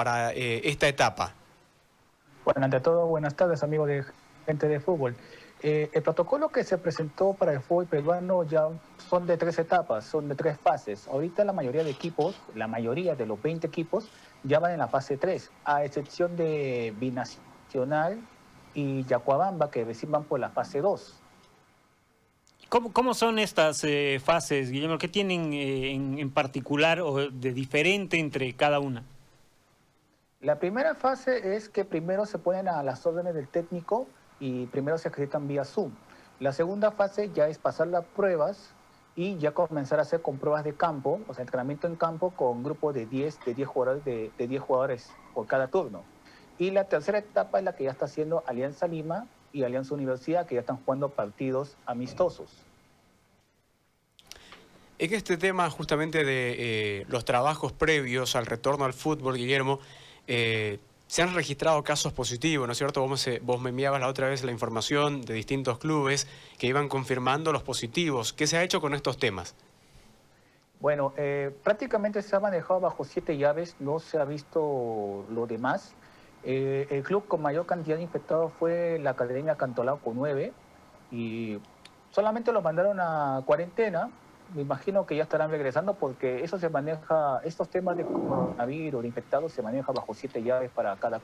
para eh, esta etapa? Bueno, ante todo, buenas tardes, amigos de gente de fútbol. Eh, el protocolo que se presentó para el fútbol peruano ya son de tres etapas, son de tres fases. Ahorita la mayoría de equipos, la mayoría de los 20 equipos, ya van en la fase 3, a excepción de Binacional y Yacuabamba, que recién van por la fase 2. ¿Cómo, cómo son estas eh, fases, Guillermo? ¿Qué tienen eh, en, en particular o de diferente entre cada una? La primera fase es que primero se ponen a las órdenes del técnico y primero se acreditan vía Zoom. La segunda fase ya es pasar las pruebas y ya comenzar a hacer con pruebas de campo, o sea, entrenamiento en campo con grupos de 10, de 10 jugadores, de, de 10 jugadores por cada turno. Y la tercera etapa es la que ya está haciendo Alianza Lima y Alianza Universidad, que ya están jugando partidos amistosos. En este tema justamente de eh, los trabajos previos al retorno al fútbol, Guillermo, eh, se han registrado casos positivos, ¿no es cierto? Vos me, enviabas la otra vez la información de distintos clubes que iban confirmando los positivos. ¿Qué se ha hecho con estos temas? Bueno, eh, prácticamente se ha manejado bajo siete llaves, no se ha visto lo demás. Eh, el club con mayor cantidad de infectados fue la Academia Cantolao con nueve y solamente los mandaron a cuarentena. Me imagino que ya estarán regresando porque eso se maneja, estos temas de coronavirus, de infectados, se maneja bajo siete llaves para cada